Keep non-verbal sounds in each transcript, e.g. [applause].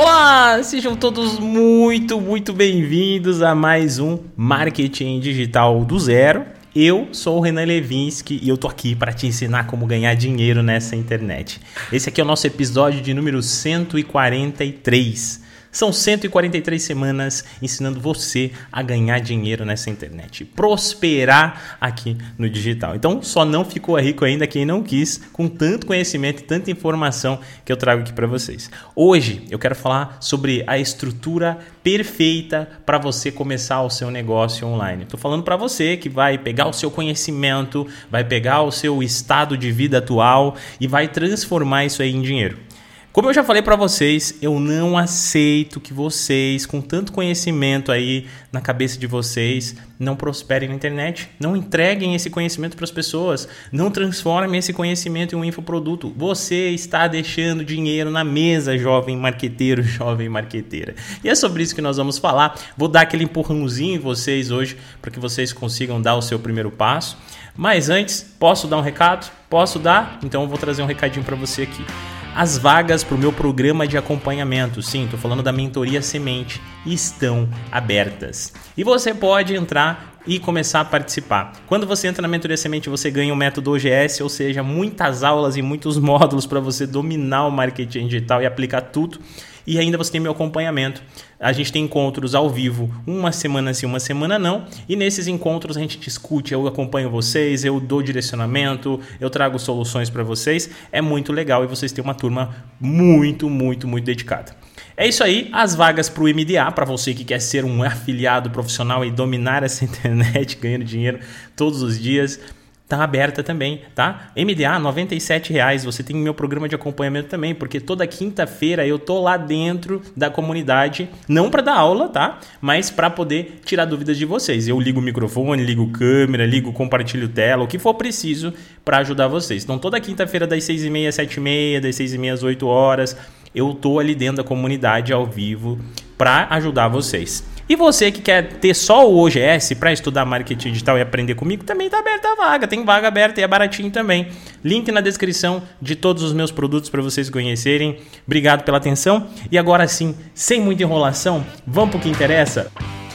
Olá, sejam todos muito, muito bem-vindos a mais um Marketing Digital do Zero. Eu sou o Renan Levinsky e eu tô aqui para te ensinar como ganhar dinheiro nessa internet. Esse aqui é o nosso episódio de número 143. São 143 semanas ensinando você a ganhar dinheiro nessa internet, prosperar aqui no digital. Então, só não ficou rico ainda quem não quis, com tanto conhecimento e tanta informação que eu trago aqui para vocês. Hoje eu quero falar sobre a estrutura perfeita para você começar o seu negócio online. Estou falando para você que vai pegar o seu conhecimento, vai pegar o seu estado de vida atual e vai transformar isso aí em dinheiro. Como eu já falei para vocês, eu não aceito que vocês, com tanto conhecimento aí na cabeça de vocês, não prosperem na internet. Não entreguem esse conhecimento para as pessoas. Não transformem esse conhecimento em um infoproduto. Você está deixando dinheiro na mesa, jovem marqueteiro, [laughs] jovem marqueteira. E é sobre isso que nós vamos falar. Vou dar aquele empurrãozinho em vocês hoje para que vocês consigam dar o seu primeiro passo. Mas antes, posso dar um recado? Posso dar? Então eu vou trazer um recadinho para você aqui as vagas para o meu programa de acompanhamento, sim, estou falando da mentoria semente, estão abertas. E você pode entrar e começar a participar. Quando você entra na mentoria semente, você ganha o método OGS, ou seja, muitas aulas e muitos módulos para você dominar o marketing digital e aplicar tudo e ainda você tem meu acompanhamento. A gente tem encontros ao vivo, uma semana sim, uma semana não. E nesses encontros a gente discute, eu acompanho vocês, eu dou direcionamento, eu trago soluções para vocês. É muito legal e vocês têm uma turma muito, muito, muito dedicada. É isso aí, as vagas para o MDA, para você que quer ser um afiliado profissional e dominar essa [laughs] internet ganhando dinheiro todos os dias tá aberta também, tá? MDA, R$ reais. Você tem meu programa de acompanhamento também, porque toda quinta-feira eu tô lá dentro da comunidade, não para dar aula, tá? Mas para poder tirar dúvidas de vocês. Eu ligo o microfone, ligo câmera, ligo compartilho tela, o que for preciso para ajudar vocês. Então toda quinta-feira das 6h30 às 7h30, das 6h30 às 8 horas, eu tô ali dentro da comunidade ao vivo para ajudar vocês. E você que quer ter só o OGS para estudar marketing digital e aprender comigo, também está aberta a vaga. Tem vaga aberta e é baratinho também. Link na descrição de todos os meus produtos para vocês conhecerem. Obrigado pela atenção. E agora sim, sem muita enrolação, vamos para o que interessa.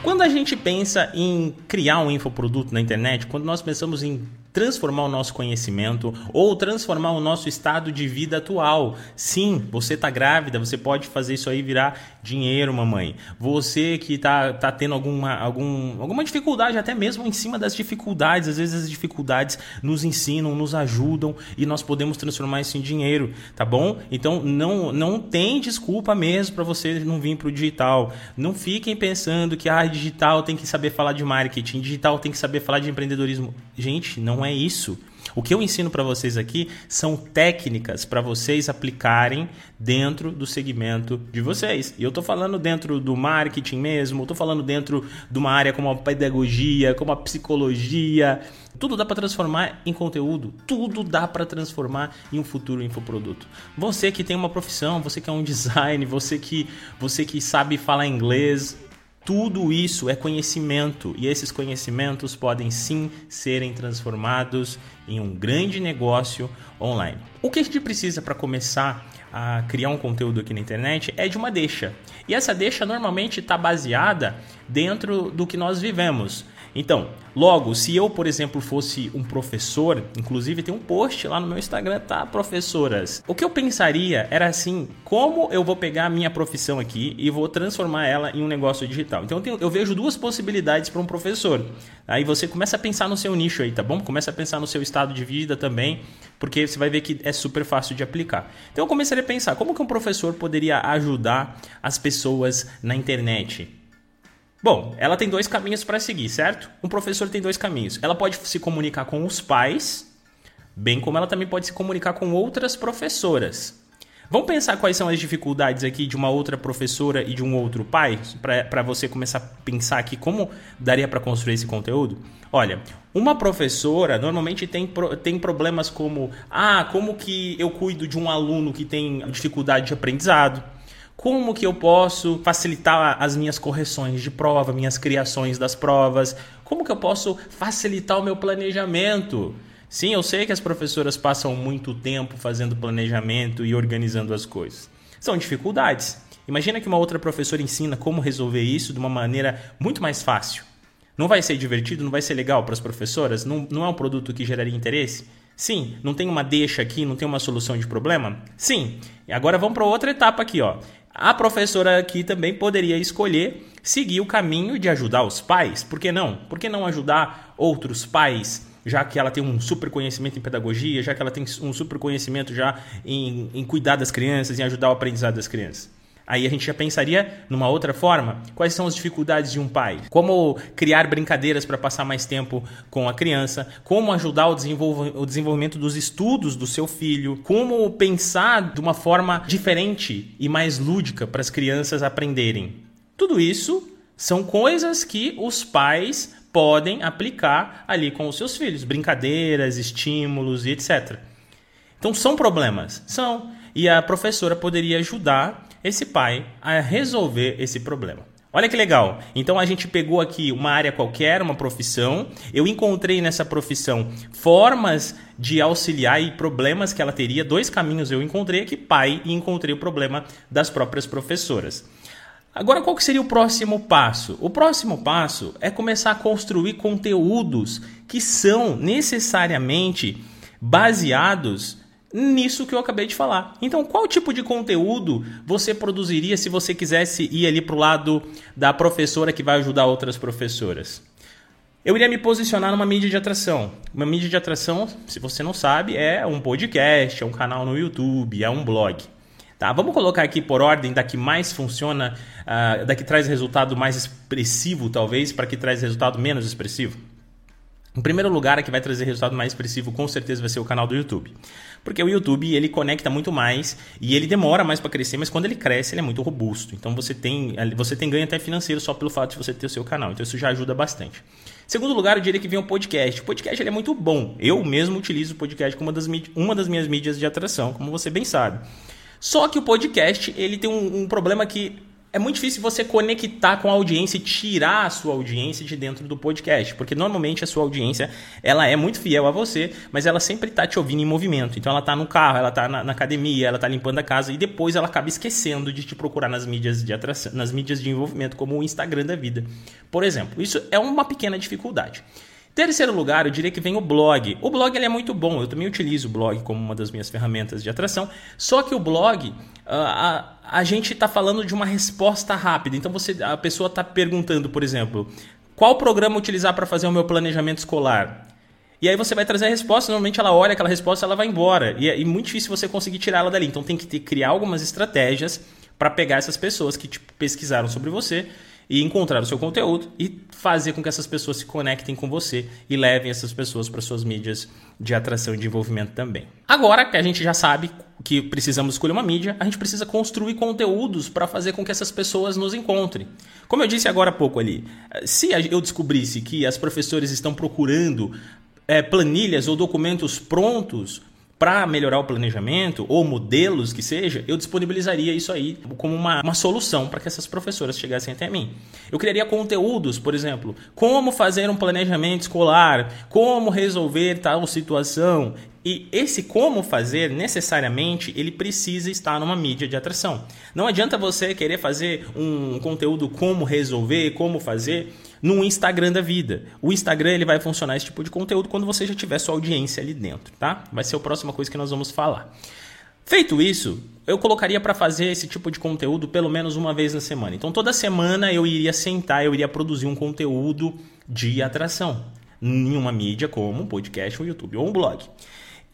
Quando a gente pensa em criar um infoproduto na internet, quando nós pensamos em transformar o nosso conhecimento ou transformar o nosso estado de vida atual. Sim, você está grávida, você pode fazer isso aí virar dinheiro, mamãe. Você que está tá tendo alguma, algum, alguma dificuldade, até mesmo em cima das dificuldades, às vezes as dificuldades nos ensinam, nos ajudam e nós podemos transformar isso em dinheiro, tá bom? Então não, não tem desculpa mesmo para você não vir para o digital. Não fiquem pensando que ah, digital tem que saber falar de marketing, digital tem que saber falar de empreendedorismo. Gente, não é é isso. O que eu ensino para vocês aqui são técnicas para vocês aplicarem dentro do segmento de vocês. E eu estou falando dentro do marketing mesmo, estou falando dentro de uma área como a pedagogia, como a psicologia. Tudo dá para transformar em conteúdo, tudo dá para transformar em um futuro infoproduto. Você que tem uma profissão, você que é um [laughs] design, você que você que sabe falar inglês, tudo isso é conhecimento e esses conhecimentos podem sim serem transformados em um grande negócio online. O que a gente precisa para começar a criar um conteúdo aqui na internet é de uma deixa. E essa deixa normalmente está baseada dentro do que nós vivemos. Então, logo, se eu, por exemplo, fosse um professor, inclusive tem um post lá no meu Instagram, tá? Professoras. O que eu pensaria era assim: como eu vou pegar a minha profissão aqui e vou transformar ela em um negócio digital? Então, eu, tenho, eu vejo duas possibilidades para um professor. Aí você começa a pensar no seu nicho aí, tá bom? Começa a pensar no seu estado de vida também, porque você vai ver que é super fácil de aplicar. Então, eu começaria a pensar: como que um professor poderia ajudar as pessoas na internet? Bom, ela tem dois caminhos para seguir, certo? Um professor tem dois caminhos. Ela pode se comunicar com os pais, bem como ela também pode se comunicar com outras professoras. Vamos pensar quais são as dificuldades aqui de uma outra professora e de um outro pai, para você começar a pensar aqui como daria para construir esse conteúdo? Olha, uma professora normalmente tem, tem problemas como: ah, como que eu cuido de um aluno que tem dificuldade de aprendizado? Como que eu posso facilitar as minhas correções de prova, minhas criações das provas? Como que eu posso facilitar o meu planejamento? Sim, eu sei que as professoras passam muito tempo fazendo planejamento e organizando as coisas. São dificuldades. Imagina que uma outra professora ensina como resolver isso de uma maneira muito mais fácil. Não vai ser divertido, não vai ser legal para as professoras? Não, não é um produto que geraria interesse? Sim. Não tem uma deixa aqui, não tem uma solução de problema? Sim. E agora vamos para outra etapa aqui, ó. A professora aqui também poderia escolher seguir o caminho de ajudar os pais. Por que não? Por que não ajudar outros pais? Já que ela tem um super conhecimento em pedagogia, já que ela tem um super conhecimento já em, em cuidar das crianças, em ajudar o aprendizado das crianças. Aí a gente já pensaria numa outra forma. Quais são as dificuldades de um pai? Como criar brincadeiras para passar mais tempo com a criança? Como ajudar o, desenvolv o desenvolvimento dos estudos do seu filho? Como pensar de uma forma diferente e mais lúdica para as crianças aprenderem? Tudo isso são coisas que os pais podem aplicar ali com os seus filhos, brincadeiras, estímulos e etc. Então são problemas? São. E a professora poderia ajudar esse pai a resolver esse problema. Olha que legal. Então a gente pegou aqui uma área qualquer, uma profissão. Eu encontrei nessa profissão formas de auxiliar e problemas que ela teria. Dois caminhos eu encontrei aqui, pai, e encontrei o problema das próprias professoras. Agora, qual seria o próximo passo? O próximo passo é começar a construir conteúdos que são necessariamente baseados nisso que eu acabei de falar. Então, qual tipo de conteúdo você produziria se você quisesse ir ali para o lado da professora que vai ajudar outras professoras? Eu iria me posicionar numa mídia de atração. Uma mídia de atração, se você não sabe, é um podcast, é um canal no YouTube, é um blog. Tá, vamos colocar aqui por ordem da que mais funciona, uh, da que traz resultado mais expressivo, talvez, para que traz resultado menos expressivo. Em primeiro lugar, a que vai trazer resultado mais expressivo com certeza vai ser o canal do YouTube. Porque o YouTube ele conecta muito mais e ele demora mais para crescer, mas quando ele cresce ele é muito robusto. Então você tem, você tem ganho até financeiro só pelo fato de você ter o seu canal. Então isso já ajuda bastante. Segundo lugar, eu diria que vem o podcast. O podcast ele é muito bom. Eu mesmo utilizo o podcast como uma das, uma das minhas mídias de atração, como você bem sabe. Só que o podcast ele tem um, um problema que é muito difícil você conectar com a audiência e tirar a sua audiência de dentro do podcast, porque normalmente a sua audiência ela é muito fiel a você, mas ela sempre está te ouvindo em movimento. Então ela está no carro, ela está na, na, academia, ela está limpando a casa e depois ela acaba esquecendo de te procurar nas mídias de atração, nas mídias de envolvimento, como o Instagram da vida, por exemplo. Isso é uma pequena dificuldade. Terceiro lugar, eu diria que vem o blog. O blog ele é muito bom, eu também utilizo o blog como uma das minhas ferramentas de atração. Só que o blog, ah, a, a gente está falando de uma resposta rápida. Então você, a pessoa está perguntando, por exemplo, qual programa utilizar para fazer o meu planejamento escolar? E aí você vai trazer a resposta, normalmente ela olha aquela resposta ela vai embora. E é, muito difícil você conseguir tirar ela dali. Então tem que ter, criar algumas estratégias para pegar essas pessoas que tipo, pesquisaram sobre você e encontrar o seu conteúdo e fazer com que essas pessoas se conectem com você e levem essas pessoas para suas mídias de atração e de envolvimento também. Agora que a gente já sabe que precisamos escolher uma mídia, a gente precisa construir conteúdos para fazer com que essas pessoas nos encontrem. Como eu disse agora há pouco ali, se eu descobrisse que as professoras estão procurando é, planilhas ou documentos prontos para melhorar o planejamento ou modelos que seja, eu disponibilizaria isso aí como uma, uma solução para que essas professoras chegassem até mim. Eu criaria conteúdos, por exemplo, como fazer um planejamento escolar, como resolver tal situação. E esse como fazer, necessariamente, ele precisa estar numa mídia de atração. Não adianta você querer fazer um conteúdo como resolver, como fazer, no Instagram da vida. O Instagram ele vai funcionar esse tipo de conteúdo quando você já tiver sua audiência ali dentro, tá? Vai ser a próxima coisa que nós vamos falar. Feito isso, eu colocaria para fazer esse tipo de conteúdo pelo menos uma vez na semana. Então toda semana eu iria sentar, eu iria produzir um conteúdo de atração em uma mídia como um podcast, um YouTube ou um blog.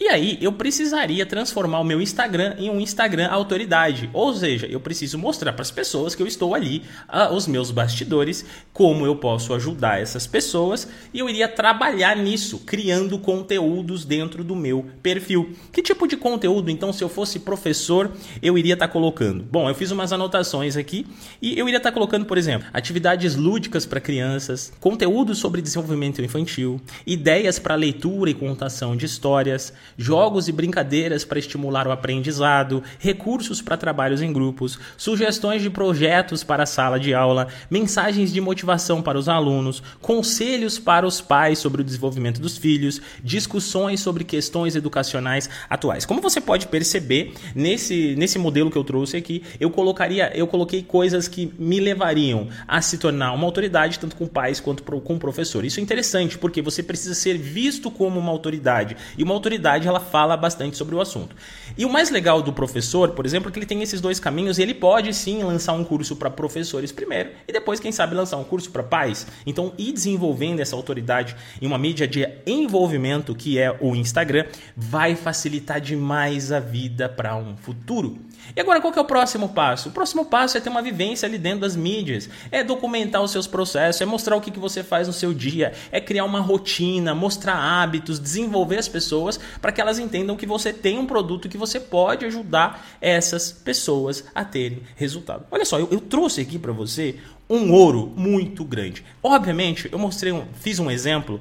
E aí eu precisaria transformar o meu Instagram em um Instagram autoridade. Ou seja, eu preciso mostrar para as pessoas que eu estou ali, uh, os meus bastidores, como eu posso ajudar essas pessoas. E eu iria trabalhar nisso, criando conteúdos dentro do meu perfil. Que tipo de conteúdo, então, se eu fosse professor, eu iria estar tá colocando? Bom, eu fiz umas anotações aqui e eu iria estar tá colocando, por exemplo, atividades lúdicas para crianças, conteúdo sobre desenvolvimento infantil, ideias para leitura e contação de histórias jogos e brincadeiras para estimular o aprendizado, recursos para trabalhos em grupos, sugestões de projetos para a sala de aula, mensagens de motivação para os alunos, conselhos para os pais sobre o desenvolvimento dos filhos, discussões sobre questões educacionais atuais. Como você pode perceber, nesse, nesse modelo que eu trouxe aqui, eu colocaria, eu coloquei coisas que me levariam a se tornar uma autoridade tanto com pais quanto com professor. Isso é interessante porque você precisa ser visto como uma autoridade e uma autoridade ela fala bastante sobre o assunto. E o mais legal do professor, por exemplo, é que ele tem esses dois caminhos e ele pode sim lançar um curso para professores primeiro e depois, quem sabe, lançar um curso para pais. Então, ir desenvolvendo essa autoridade em uma mídia de envolvimento que é o Instagram vai facilitar demais a vida para um futuro. E agora, qual que é o próximo passo? O próximo passo é ter uma vivência ali dentro das mídias, é documentar os seus processos, é mostrar o que, que você faz no seu dia, é criar uma rotina, mostrar hábitos, desenvolver as pessoas para que elas entendam que você tem um produto que você pode ajudar essas pessoas a terem resultado. Olha só, eu, eu trouxe aqui para você um ouro muito grande. Obviamente, eu mostrei, um, fiz um exemplo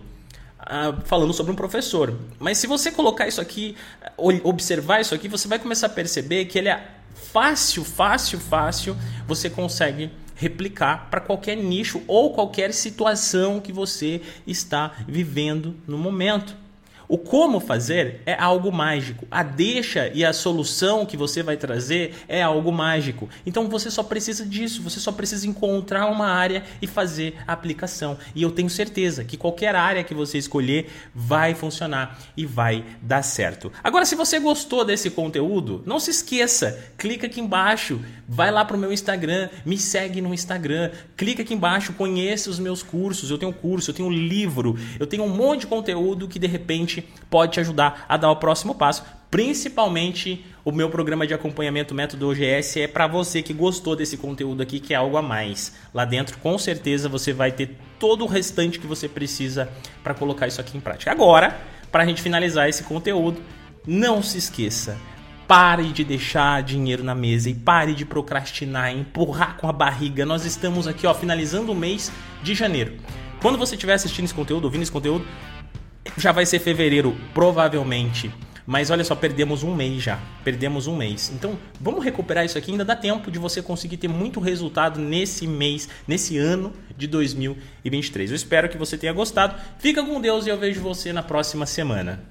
Uh, falando sobre um professor. Mas se você colocar isso aqui, observar isso aqui, você vai começar a perceber que ele é fácil, fácil, fácil, você consegue replicar para qualquer nicho ou qualquer situação que você está vivendo no momento. O como fazer é algo mágico. A deixa e a solução que você vai trazer é algo mágico. Então você só precisa disso, você só precisa encontrar uma área e fazer a aplicação. E eu tenho certeza que qualquer área que você escolher vai funcionar e vai dar certo. Agora, se você gostou desse conteúdo, não se esqueça, clica aqui embaixo, vai lá para o meu Instagram, me segue no Instagram, clica aqui embaixo, conheça os meus cursos. Eu tenho curso, eu tenho livro, eu tenho um monte de conteúdo que de repente pode te ajudar a dar o próximo passo. Principalmente o meu programa de acompanhamento Método OGS é para você que gostou desse conteúdo aqui, que é algo a mais. Lá dentro, com certeza, você vai ter todo o restante que você precisa para colocar isso aqui em prática. Agora, para a gente finalizar esse conteúdo, não se esqueça, pare de deixar dinheiro na mesa e pare de procrastinar, empurrar com a barriga. Nós estamos aqui, ó, finalizando o mês de janeiro. Quando você estiver assistindo esse conteúdo, ouvindo esse conteúdo, já vai ser fevereiro, provavelmente. Mas olha só, perdemos um mês já. Perdemos um mês. Então, vamos recuperar isso aqui. Ainda dá tempo de você conseguir ter muito resultado nesse mês, nesse ano de 2023. Eu espero que você tenha gostado. Fica com Deus e eu vejo você na próxima semana.